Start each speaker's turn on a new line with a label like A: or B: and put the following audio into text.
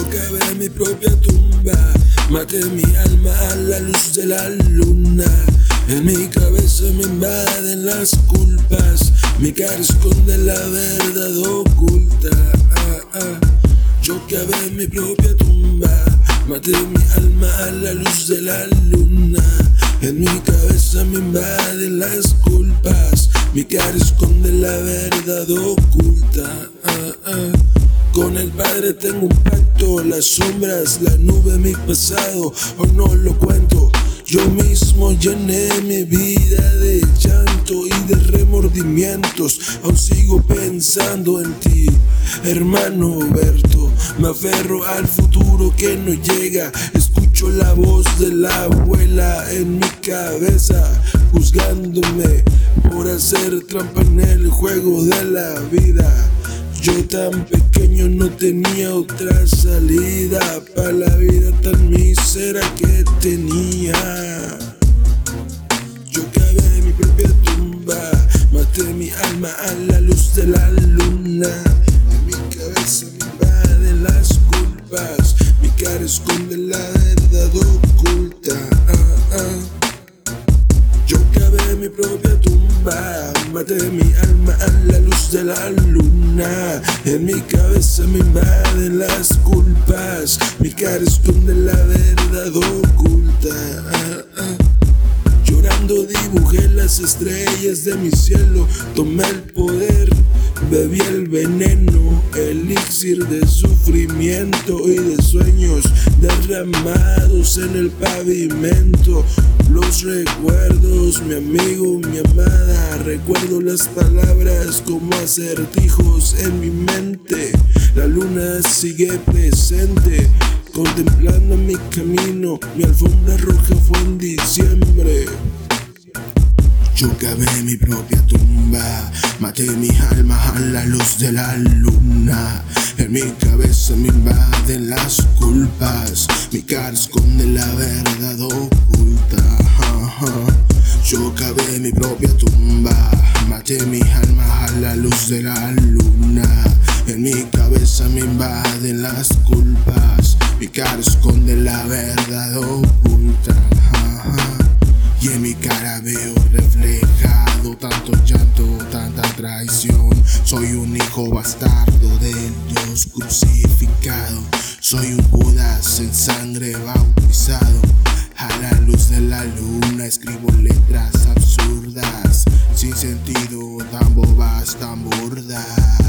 A: cavé mi propia tumba. Maté mi alma a la luz de la luna. En mi cabeza me invaden las culpas. Mi cara esconde la verdad oculta. Ah, ah. Yo cavé mi propia tumba. Maté mi alma a la luz de la luna. En mi cabeza me invaden las culpas. Mi cara esconde la verdad oculta. Tengo un pacto, las sombras, la nube, mi pasado, hoy no lo cuento. Yo mismo llené mi vida de llanto y de remordimientos. Aún sigo pensando en ti, hermano Berto. Me aferro al futuro que no llega. Escucho la voz de la abuela en mi cabeza, juzgándome por hacer trampa en el juego de la vida. Yo tan pequeño no tenía otra salida para la vida tan mísera que tenía. Yo cavé mi propia tumba, maté mi alma a la luz de la luna. En mi cabeza me invaden las culpas, mi cara esconde la verdad oculta. Ah, ah. Yo cavé mi propia tumba, maté mi alma a la luz de la luna. En mi cabeza me invaden las culpas, mi cara esconde la verdad oculta. Llorando dibujé las estrellas de mi cielo, tomé el poder, bebí el veneno, elixir de sufrimiento y de sueños derramados en el pavimento. Los recuerdos, mi amigo, mi amada, recuerdo las palabras como acertijos en mi mente. La luna sigue presente, contemplando mi camino. Mi alfombra roja fue en diciembre. Yo cavé mi propia tumba, maté mi alma a la luz de la luna. En mi cabeza me invaden las culpas, mi cara esconde la verdad oculta. Yo cavé mi propia tumba, maté mi alma a la luz de la luna. En mi cabeza me invaden las culpas, mi cara esconde la verdad Soy un hijo bastardo del Dios crucificado. Soy un Judas en sangre bautizado. A la luz de la luna escribo letras absurdas, sin sentido, tan bobas, tan burdas.